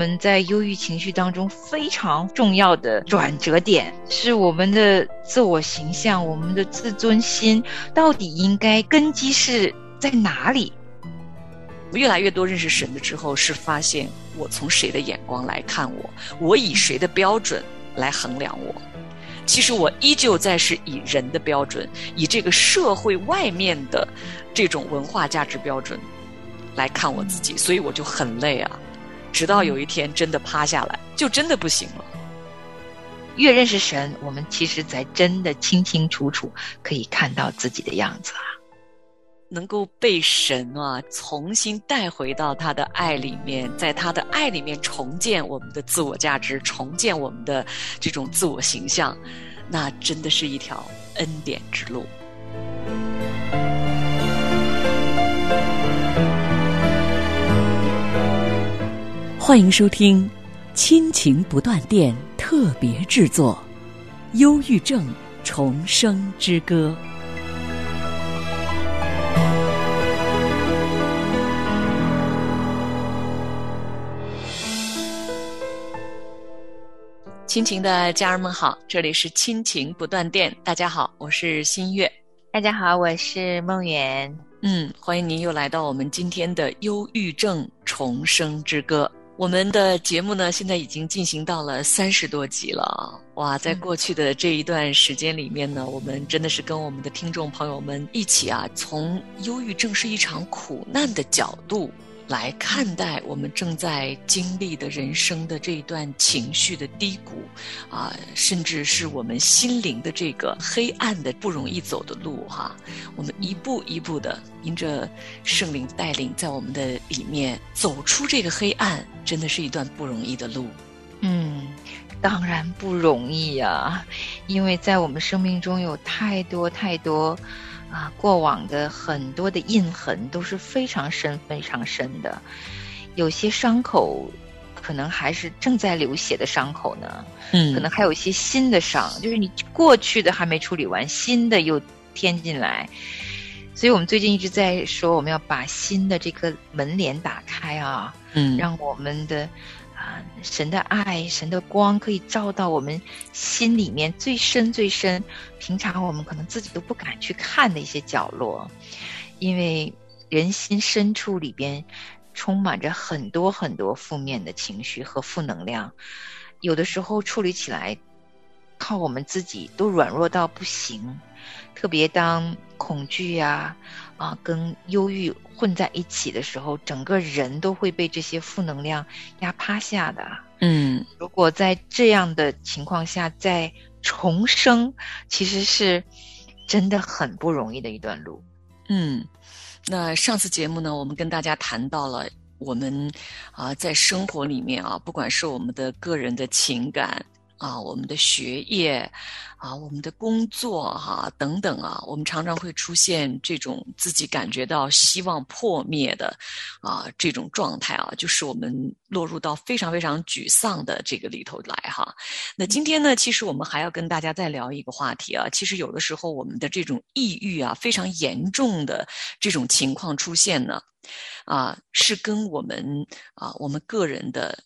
我们在忧郁情绪当中非常重要的转折点，是我们的自我形象，我们的自尊心到底应该根基是在哪里？我越来越多认识神的之后，是发现我从谁的眼光来看我，我以谁的标准来衡量我。其实我依旧在是以人的标准，以这个社会外面的这种文化价值标准来看我自己，所以我就很累啊。直到有一天真的趴下来，就真的不行了。越认识神，我们其实才真的清清楚楚可以看到自己的样子啊。能够被神啊重新带回到他的爱里面，在他的爱里面重建我们的自我价值，重建我们的这种自我形象，那真的是一条恩典之路。欢迎收听《亲情不断电》特别制作，《忧郁症重生之歌》。亲情的家人们好，这里是亲情不断电。大家好，我是新月。大家好，我是梦圆。嗯，欢迎您又来到我们今天的忧郁症重生之歌。我们的节目呢，现在已经进行到了三十多集了。哇，在过去的这一段时间里面呢，我们真的是跟我们的听众朋友们一起啊，从忧郁症是一场苦难的角度。来看待我们正在经历的人生的这一段情绪的低谷，啊，甚至是我们心灵的这个黑暗的不容易走的路，哈，我们一步一步的迎着圣灵带领，在我们的里面走出这个黑暗，真的是一段不容易的路。嗯，当然不容易呀，因为在我们生命中有太多太多。啊，过往的很多的印痕都是非常深、非常深的，有些伤口可能还是正在流血的伤口呢。嗯，可能还有一些新的伤，就是你过去的还没处理完，新的又添进来。所以我们最近一直在说，我们要把新的这个门帘打开啊，嗯，让我们的。啊，神的爱，神的光可以照到我们心里面最深最深，平常我们可能自己都不敢去看的一些角落，因为人心深处里边充满着很多很多负面的情绪和负能量，有的时候处理起来靠我们自己都软弱到不行，特别当恐惧呀。啊，跟忧郁混在一起的时候，整个人都会被这些负能量压趴下的。嗯，如果在这样的情况下再重生，其实是真的很不容易的一段路。嗯，那上次节目呢，我们跟大家谈到了我们啊，在生活里面啊，不管是我们的个人的情感。啊，我们的学业，啊，我们的工作，哈，等等啊，我们常常会出现这种自己感觉到希望破灭的，啊，这种状态啊，就是我们落入到非常非常沮丧的这个里头来哈。那今天呢，其实我们还要跟大家再聊一个话题啊，其实有的时候我们的这种抑郁啊，非常严重的这种情况出现呢，啊，是跟我们啊，我们个人的。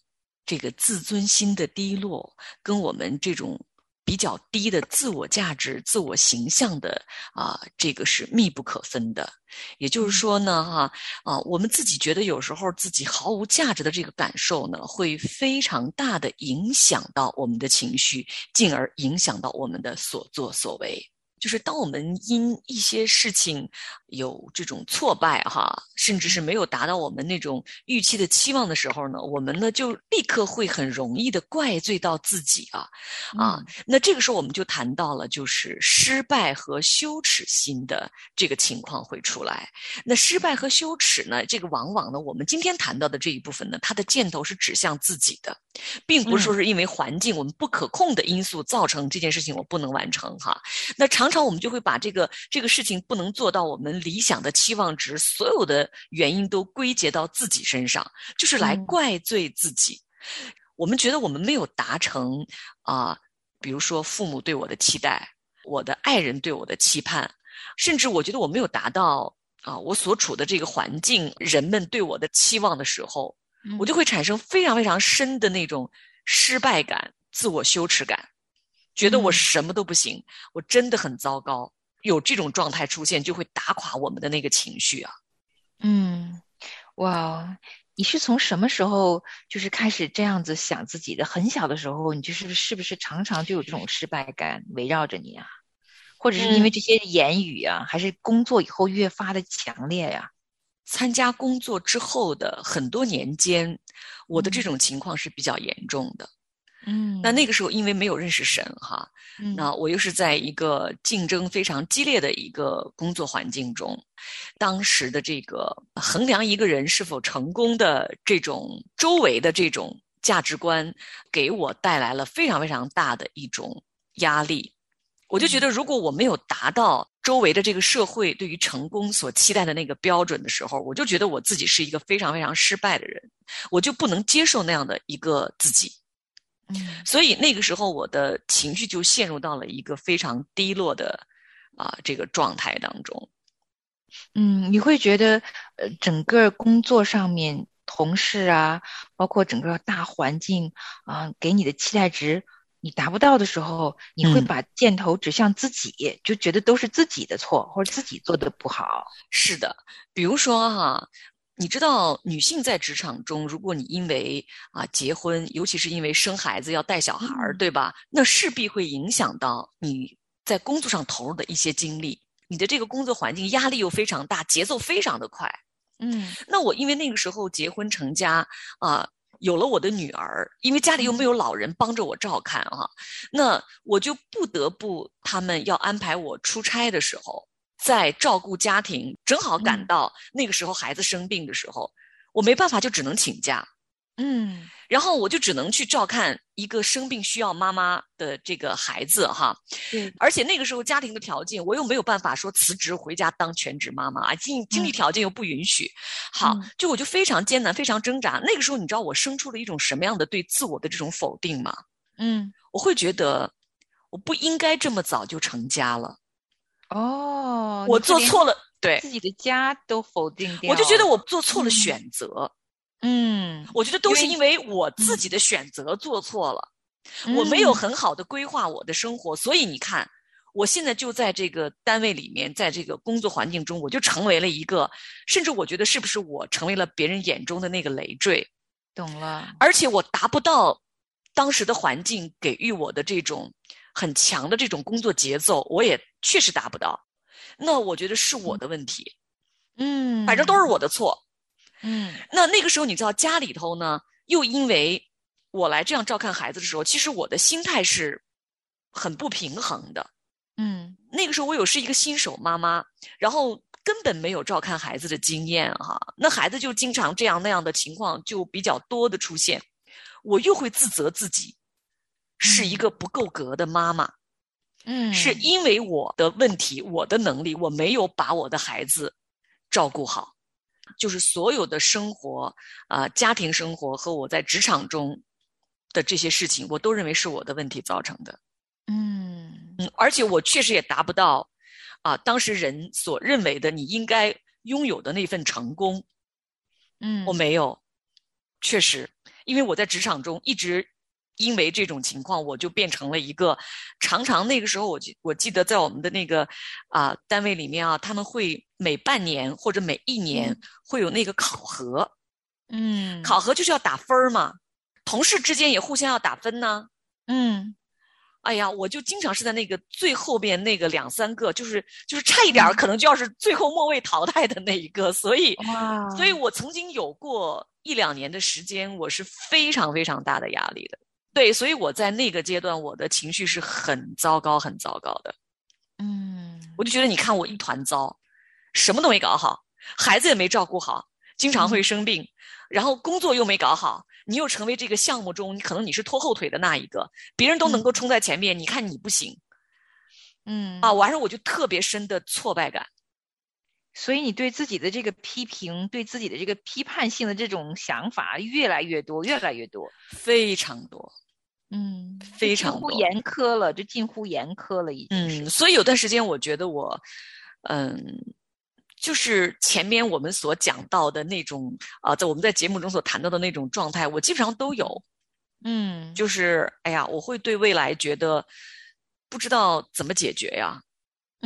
这个自尊心的低落，跟我们这种比较低的自我价值、自我形象的啊，这个是密不可分的。也就是说呢，哈啊，我们自己觉得有时候自己毫无价值的这个感受呢，会非常大的影响到我们的情绪，进而影响到我们的所作所为。就是当我们因一些事情有这种挫败哈，甚至是没有达到我们那种预期的期望的时候呢，我们呢就立刻会很容易的怪罪到自己啊啊。那这个时候我们就谈到了就是失败和羞耻心的这个情况会出来。那失败和羞耻呢，这个往往呢，我们今天谈到的这一部分呢，它的箭头是指向自己的，并不是说是因为环境我们不可控的因素造成这件事情我不能完成哈。那常。常我们就会把这个这个事情不能做到我们理想的期望值，所有的原因都归结到自己身上，就是来怪罪自己。我们觉得我们没有达成啊，比如说父母对我的期待，我的爱人对我的期盼，甚至我觉得我没有达到啊，我所处的这个环境人们对我的期望的时候，我就会产生非常非常深的那种失败感、自我羞耻感，觉得我什么都不行，我真的很糟糕。有这种状态出现，就会打垮我们的那个情绪啊。嗯，哇，你是从什么时候就是开始这样子想自己的？很小的时候，你就是是不是常常就有这种失败感围绕着你啊？或者是因为这些言语啊，还是工作以后越发的强烈呀？参加工作之后的很多年间，我的这种情况是比较严重的。嗯，那那个时候因为没有认识神哈，那我又是在一个竞争非常激烈的一个工作环境中，当时的这个衡量一个人是否成功的这种周围的这种价值观，给我带来了非常非常大的一种压力。我就觉得，如果我没有达到周围的这个社会对于成功所期待的那个标准的时候，我就觉得我自己是一个非常非常失败的人，我就不能接受那样的一个自己。嗯，所以那个时候我的情绪就陷入到了一个非常低落的啊这个状态当中。嗯，你会觉得呃，整个工作上面同事啊，包括整个大环境啊，给你的期待值。你达不到的时候，你会把箭头指向自己，就觉得都是自己的错，或者自己做的不好。是的，比如说哈，你知道，女性在职场中，如果你因为啊结婚，尤其是因为生孩子要带小孩儿，对吧？那势必会影响到你在工作上投入的一些精力。你的这个工作环境压力又非常大，节奏非常的快。嗯，那我因为那个时候结婚成家啊。有了我的女儿，因为家里又没有老人帮着我照看啊，那我就不得不他们要安排我出差的时候，在照顾家庭，正好赶到那个时候孩子生病的时候，我没办法就只能请假。嗯，然后我就只能去照看一个生病需要妈妈的这个孩子哈，对，而且那个时候家庭的条件，我又没有办法说辞职回家当全职妈妈啊，经经济条件又不允许，好，就我就非常艰难，非常挣扎。那个时候你知道我生出了一种什么样的对自我的这种否定吗？嗯，我会觉得我不应该这么早就成家了。哦，我做错了，对自己的家都否定掉，我就觉得我做错了选择。嗯，我觉得都是因为我自己的选择做错了，我没有很好的规划我的生活，所以你看，我现在就在这个单位里面，在这个工作环境中，我就成为了一个，甚至我觉得是不是我成为了别人眼中的那个累赘？懂了，而且我达不到当时的环境给予我的这种很强的这种工作节奏，我也确实达不到。那我觉得是我的问题，嗯，反正都是我的错。嗯，那那个时候你知道家里头呢，又因为我来这样照看孩子的时候，其实我的心态是很不平衡的。嗯，那个时候我有是一个新手妈妈，然后根本没有照看孩子的经验哈，那孩子就经常这样那样的情况就比较多的出现，我又会自责自己是一个不够格的妈妈。嗯，是因为我的问题，我的能力，我没有把我的孩子照顾好。就是所有的生活啊，家庭生活和我在职场中的这些事情，我都认为是我的问题造成的。嗯嗯，而且我确实也达不到啊，当时人所认为的你应该拥有的那份成功。嗯，我没有，确实，因为我在职场中一直。因为这种情况，我就变成了一个常常那个时候，我记我记得在我们的那个啊单位里面啊，他们会每半年或者每一年会有那个考核，嗯，考核就是要打分儿嘛，同事之间也互相要打分呢，嗯，哎呀，我就经常是在那个最后边那个两三个，就是就是差一点可能就要是最后末位淘汰的那一个，所以，所以。我曾经有过一两年的时间，我是非常非常大的压力的。对，所以我在那个阶段，我的情绪是很糟糕、很糟糕的。嗯，我就觉得，你看我一团糟，什么都没搞好，孩子也没照顾好，经常会生病，然后工作又没搞好，你又成为这个项目中，可能你是拖后腿的那一个，别人都能够冲在前面，你看你不行。嗯，啊，完事我就特别深的挫败感。所以你对自己的这个批评，对自己的这个批判性的这种想法越来越多，越来越多，非常多。嗯，非常近乎严苛了，就近乎严苛了，已经。嗯，所以有段时间我觉得我，嗯，就是前面我们所讲到的那种啊，在我们在节目中所谈到的那种状态，我基本上都有。嗯，就是哎呀，我会对未来觉得不知道怎么解决呀。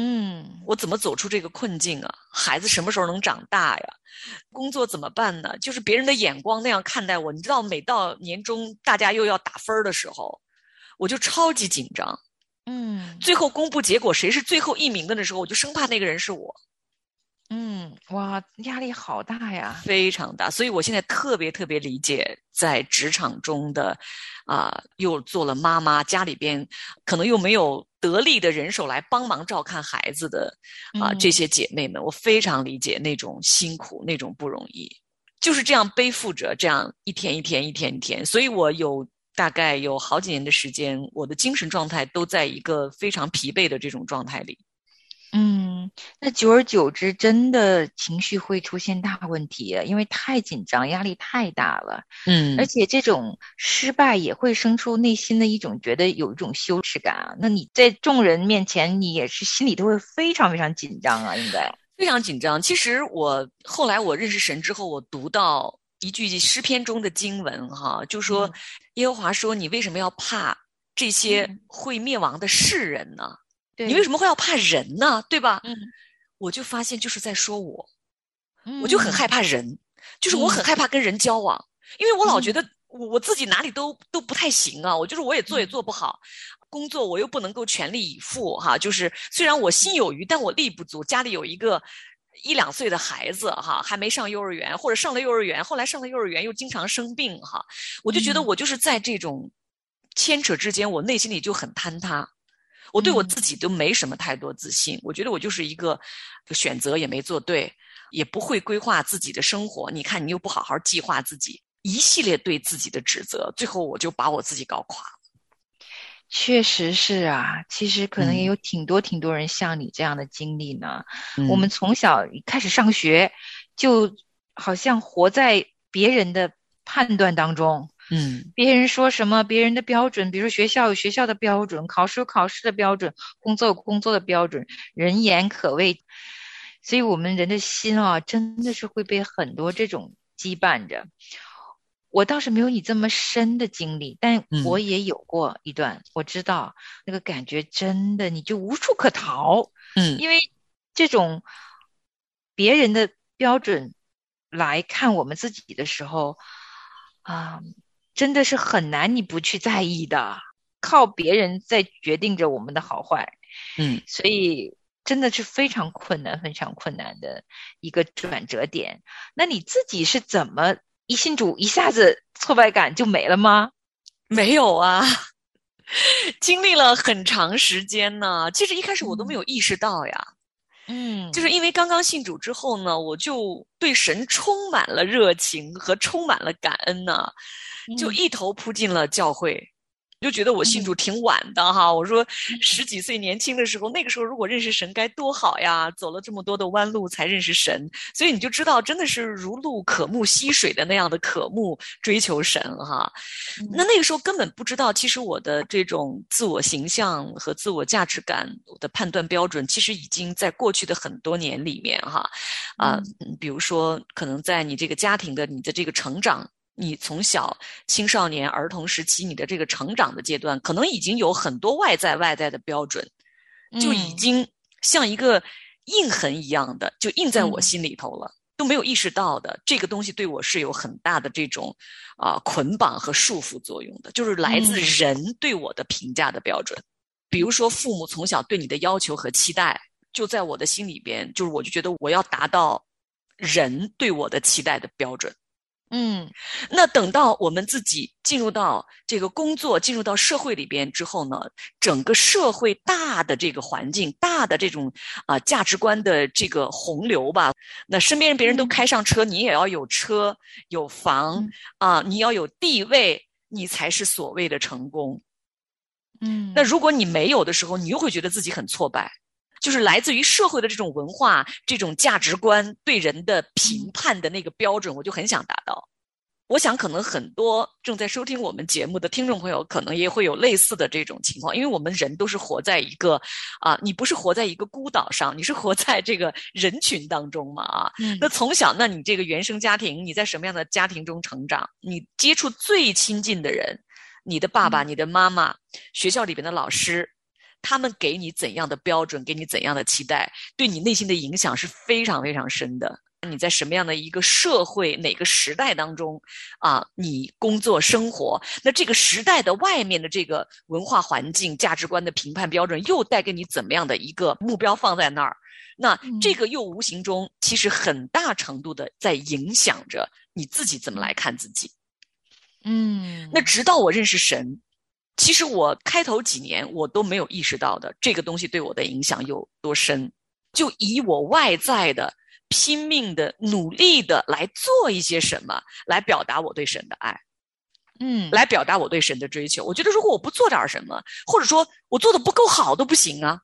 嗯，我怎么走出这个困境啊？孩子什么时候能长大呀？工作怎么办呢？就是别人的眼光那样看待我，你知道，每到年终大家又要打分的时候，我就超级紧张。嗯，最后公布结果谁是最后一名的那时候，我就生怕那个人是我。嗯，哇，压力好大呀，非常大。所以我现在特别特别理解在职场中的，啊，又做了妈妈，家里边可能又没有得力的人手来帮忙照看孩子的啊，这些姐妹们，我非常理解那种辛苦，那种不容易，就是这样背负着，这样一天一天一天一天。所以我有大概有好几年的时间，我的精神状态都在一个非常疲惫的这种状态里。嗯，那久而久之，真的情绪会出现大问题，因为太紧张，压力太大了。嗯，而且这种失败也会生出内心的一种觉得有一种羞耻感啊。那你在众人面前，你也是心里都会非常非常紧张啊，应该非常紧张。其实我后来我认识神之后，我读到一句诗篇中的经文，哈，就说耶和华说：“你为什么要怕这些会灭亡的世人呢？”你为什么会要怕人呢？对吧？嗯，我就发现就是在说我，嗯我就很害怕人，就是我很害怕跟人交往，因为我老觉得我我自己哪里都都不太行啊，我就是我也做也做不好，工作我又不能够全力以赴哈，就是虽然我心有余，但我力不足，家里有一个一两岁的孩子哈，还没上幼儿园，或者上了幼儿园，后来上了幼儿园又经常生病哈，我就觉得我就是在这种牵扯之间，我内心里就很坍塌。我对我自己都没什么太多自信，我觉得我就是一个选择也没做对，也不会规划自己的生活。你看，你又不好好计划自己，一系列对自己的指责，最后我就把我自己搞垮了。确实是啊，其实可能也有挺多挺多人像你这样的经历呢。我们从小开始上学，就好像活在别人的判断当中。嗯，别人说什么，别人的标准，比如学校有学校的标准，考试有考试的标准，工作有工作的标准，人言可畏。所以，我们人的心啊，真的是会被很多这种羁绊着。我倒是没有你这么深的经历，但我也有过一段，我知道那个感觉真的，你就无处可逃。嗯，因为这种别人的标准来看我们自己的时候，啊。真的是很难，你不去在意的，靠别人在决定着我们的好坏，嗯，所以真的是非常困难、非常困难的一个转折点。那你自己是怎么一信主一下子挫败感就没了吗？没有啊，经历了很长时间呢。其实一开始我都没有意识到呀，嗯，就是因为刚刚信主之后呢，我就对神充满了热情和充满了感恩呢。就一头扑进了教会，就觉得我信主挺晚的哈。我说十几岁年轻的时候，那个时候如果认识神该多好呀！走了这么多的弯路才认识神，所以你就知道真的是如鹿渴慕溪水的那样的渴慕追求神哈。那那个时候根本不知道，其实我的这种自我形象和自我价值感的判断标准，其实已经在过去的很多年里面哈啊，比如说可能在你这个家庭的你的这个成长。你从小青少年儿童时期，你的这个成长的阶段，可能已经有很多外在外在的标准，就已经像一个印痕一样的，就印在我心里头了，都没有意识到的。这个东西对我是有很大的这种啊捆绑和束缚作用的，就是来自人对我的评价的标准。比如说，父母从小对你的要求和期待，就在我的心里边，就是我就觉得我要达到人对我的期待的标准。嗯，那等到我们自己进入到这个工作、进入到社会里边之后呢，整个社会大的这个环境、大的这种啊价值观的这个洪流吧，那身边人别人都开上车，你也要有车有房啊，你要有地位，你才是所谓的成功。嗯，那如果你没有的时候，你又会觉得自己很挫败。就是来自于社会的这种文化、这种价值观对人的评判的那个标准，我就很想达到。我想，可能很多正在收听我们节目的听众朋友，可能也会有类似的这种情况，因为我们人都是活在一个啊，你不是活在一个孤岛上，你是活在这个人群当中嘛啊。那从小，那你这个原生家庭，你在什么样的家庭中成长？你接触最亲近的人，你的爸爸、你的妈妈，学校里边的老师，他们给你怎样的标准，给你怎样的期待，对你内心的影响是非常非常深的。你在什么样的一个社会、哪个时代当中啊？你工作生活，那这个时代的外面的这个文化环境、价值观的评判标准，又带给你怎么样的一个目标放在那儿？那这个又无形中其实很大程度的在影响着你自己怎么来看自己。嗯，那直到我认识神，其实我开头几年我都没有意识到的这个东西对我的影响有多深，就以我外在的。拼命的、努力的来做一些什么，来表达我对神的爱，嗯，来表达我对神的追求。我觉得，如果我不做点什么，或者说我做的不够好，都不行啊。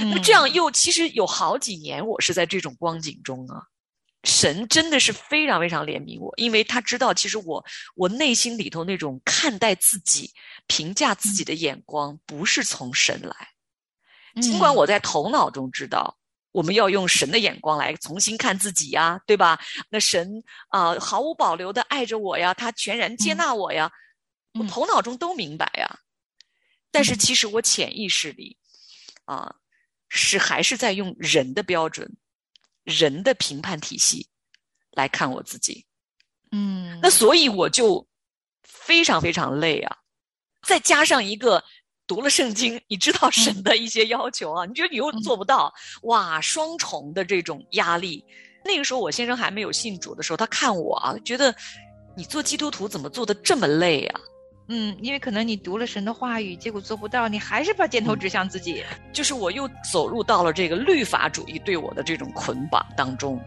那这样又其实有好几年，我是在这种光景中啊。神真的是非常非常怜悯我，因为他知道，其实我我内心里头那种看待自己、评价自己的眼光，不是从神来。尽管我在头脑中知道。我们要用神的眼光来重新看自己呀，对吧？那神啊，毫无保留的爱着我呀，他全然接纳我呀，我头脑中都明白呀。但是其实我潜意识里啊，是还是在用人的标准、人的评判体系来看我自己。嗯，那所以我就非常非常累啊，再加上一个。读了圣经，你知道神的一些要求啊？你觉得你又做不到，哇，双重的这种压力。那个时候我先生还没有信主的时候，他看我啊，觉得你做基督徒怎么做的这么累啊？嗯，因为可能你读了神的话语，结果做不到，你还是把箭头指向自己。就是我又走入到了这个律法主义对我的这种捆绑当中。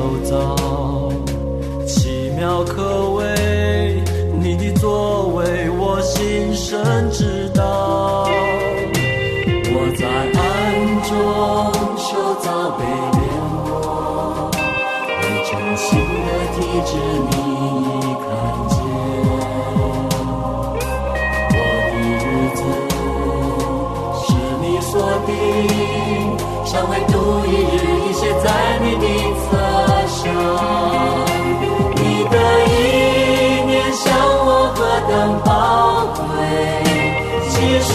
构造奇妙，可谓你的作为我心生知道。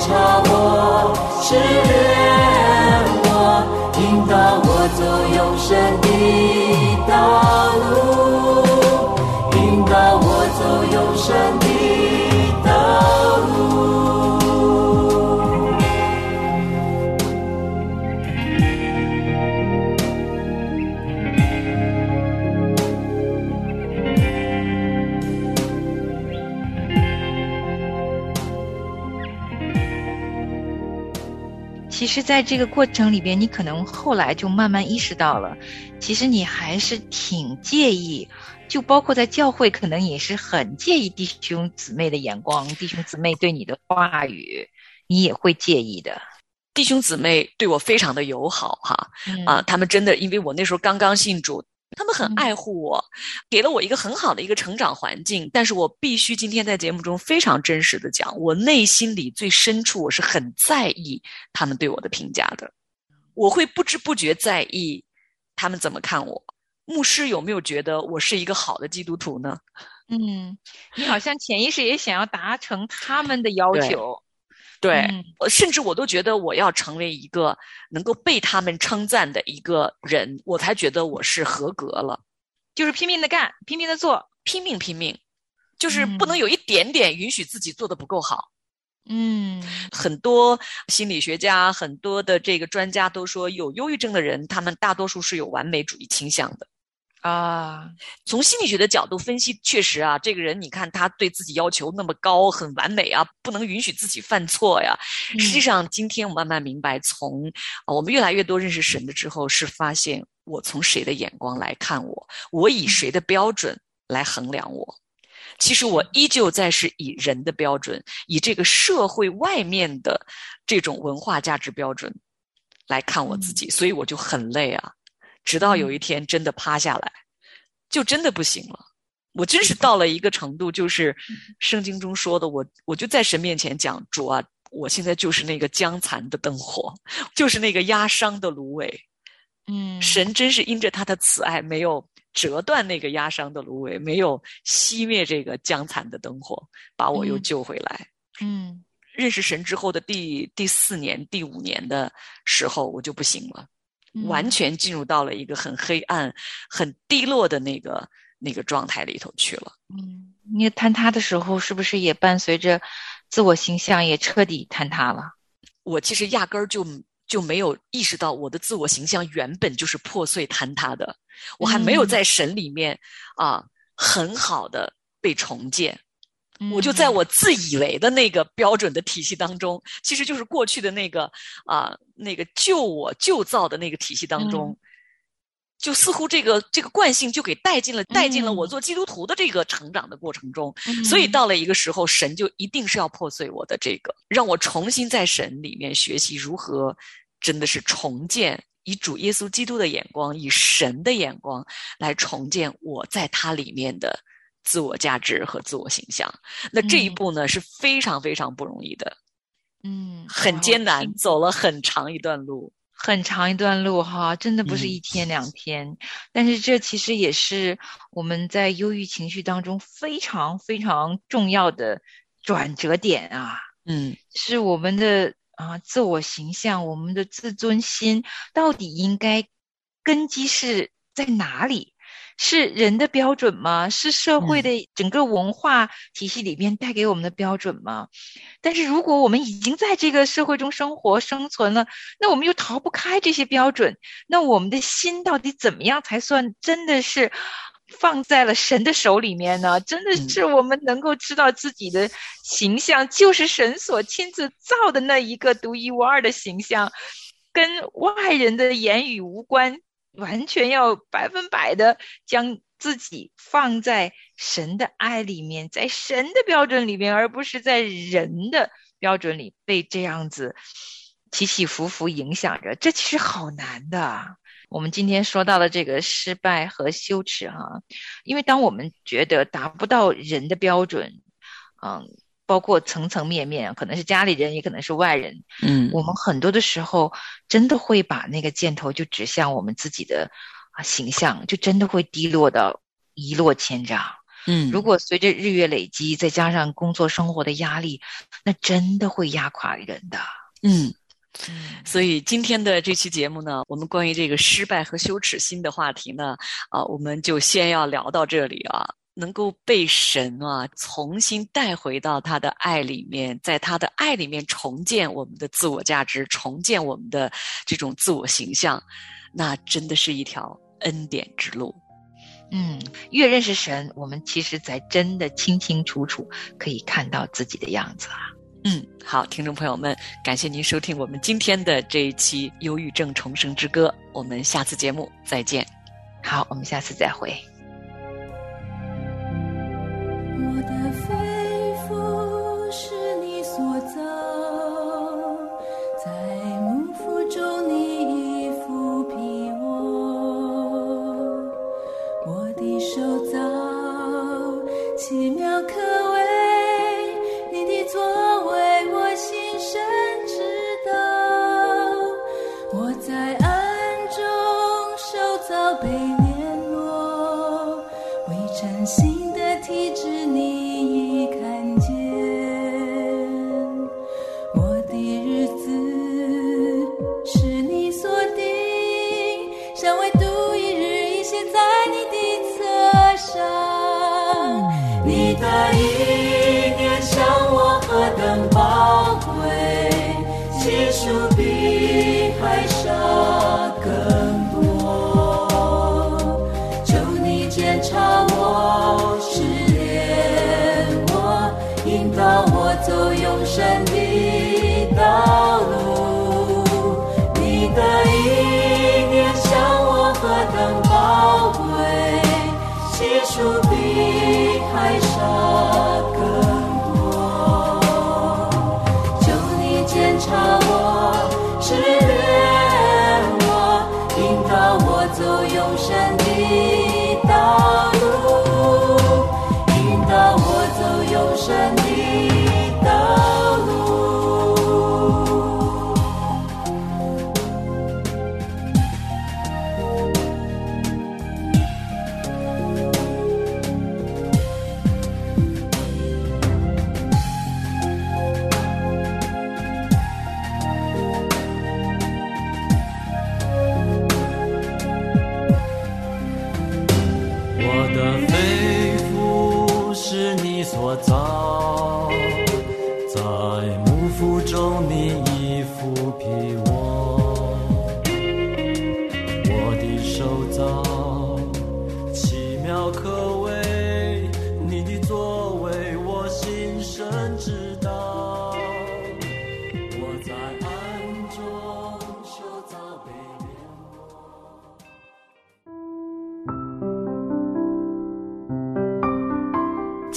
你检查我，试其实，在这个过程里边，你可能后来就慢慢意识到了，其实你还是挺介意，就包括在教会，可能也是很介意弟兄姊妹的眼光，弟兄姊妹对你的话语，你也会介意的。弟兄姊妹对我非常的友好哈，嗯啊，他们真的，因为我那时候刚刚信主，他们很嗯爱护我，给了我一个很好的一个成长环境。但是我必须今天在节目中非常真实的讲，我内心里最深处我是很在意他们对我的评价的，我会不知不觉在意他们怎么看我。牧师有没有觉得我是一个好的基督徒呢？嗯，你好像潜意识也想要达成他们的要求。对，嗯我甚至我都觉得我要成为一个能够被他们称赞的一个人，我才觉得我是合格了。就是拼命的干，拼命的做。拼命拼命，就是不能有一点点允许自己做的不够好。嗯很多心理学家、很多的这个专家都说，有忧郁症的人，他们大多数是有完美主义倾向的。啊，从心理学的角度分析，确实啊，这个人你看他对自己要求那么高，很完美啊，不能允许自己犯错呀。实际上，今天我慢慢明白，从啊我们越来越多认识神的之后，是发现我从谁的眼光来看我，我以谁的标准来衡量我。其实我依旧在是以人的标准，以这个社会外面的这种文化价值标准来看我自己，所以我就很累啊。直到有一天真的趴下来，就真的不行了。我真是到了一个程度，就是圣经中说的，我我就在神面前讲主啊，我现在就是那个将残的灯火，就是那个压伤的芦苇。嗯，神真是因着他的慈爱，没有折断那个压伤的芦苇，没有熄灭这个将残的灯火，把我又嗯救回来。嗯认识神之后的第第四年、第五年的时候，我就不行了，嗯完全进入到了一个很黑暗、很低落的那个那个状态里头去了。嗯，你坍塌的时候，是不是也伴随着自我形象也彻底坍塌了？我其实压根儿就就没有意识到我的自我形象原本就是破碎坍塌的，我还没有嗯在神里面啊很好的被重建。我就嗯。在我自以为的那个标准的体系当中，其实就是过去的那个啊、那个旧我旧造的那个体系当中，就似乎这个这个惯性就给带进了带进了我嗯。做基督徒的这个成长的过程中。嗯。所以。到了一个时候，神就一定是要破碎我的这个，让我重新在神里面学习如何真的是重建，以主耶稣基督的眼光，以神的眼光来重建我在他里面的自我价值和自我形象。那这一嗯步呢是非常非常不容易的，嗯，很艰难，走了很长一段路。很长一段路哈，真的不是嗯一天两天，但是这其实也是我们在忧郁情绪当中非常非常重要的转折点啊，嗯是我们的啊自我形象，我们的自尊心到底应该根基是在哪里？是人的标准吗？是社会嗯的整个文化体系里面带给我们的标准吗？但是如果我们已经在这个社会中生活生存了，那我们又逃不开这些标准，那我们的心到底怎么样才算真的是放在了神的手里面呢？真的嗯是我们能够知道自己的形象就是神所亲自造的那一个独一无二的形象，跟外人的言语无关，完全要百分百的将自己放在神的爱里面，在神的标准里面，而不是在人的标准里被这样子起起伏伏影响着，这其实好难的。我们今天说到的这个失败和羞耻，哈，因为当我们觉得达不到人的标准，嗯，包括层层面面，可能是家里人，也可能是外人，嗯，我们很多的时候真的会把那个箭头就指向我们自己的啊形象，就真的会低落到一落千丈。嗯，如果随着日月累积，再加上工作生活的压力，那真的会压垮人的。嗯。所以今天的这期节目呢，我们关于这个失败和羞耻心的话题呢，啊，我们就先要聊到这里啊。能够被神啊重新带回到他的爱里面，在他的爱里面重建我们的自我价值，重建我们的这种自我形象，那真的是一条恩典之路。嗯，越认识神，我们其实才真的清清楚楚可以看到自己的样子啊。嗯，好，听众朋友们，感谢您收听我们今天的这一期《忧郁症重生之歌》，我们下次节目再见。好，我们下次再会。我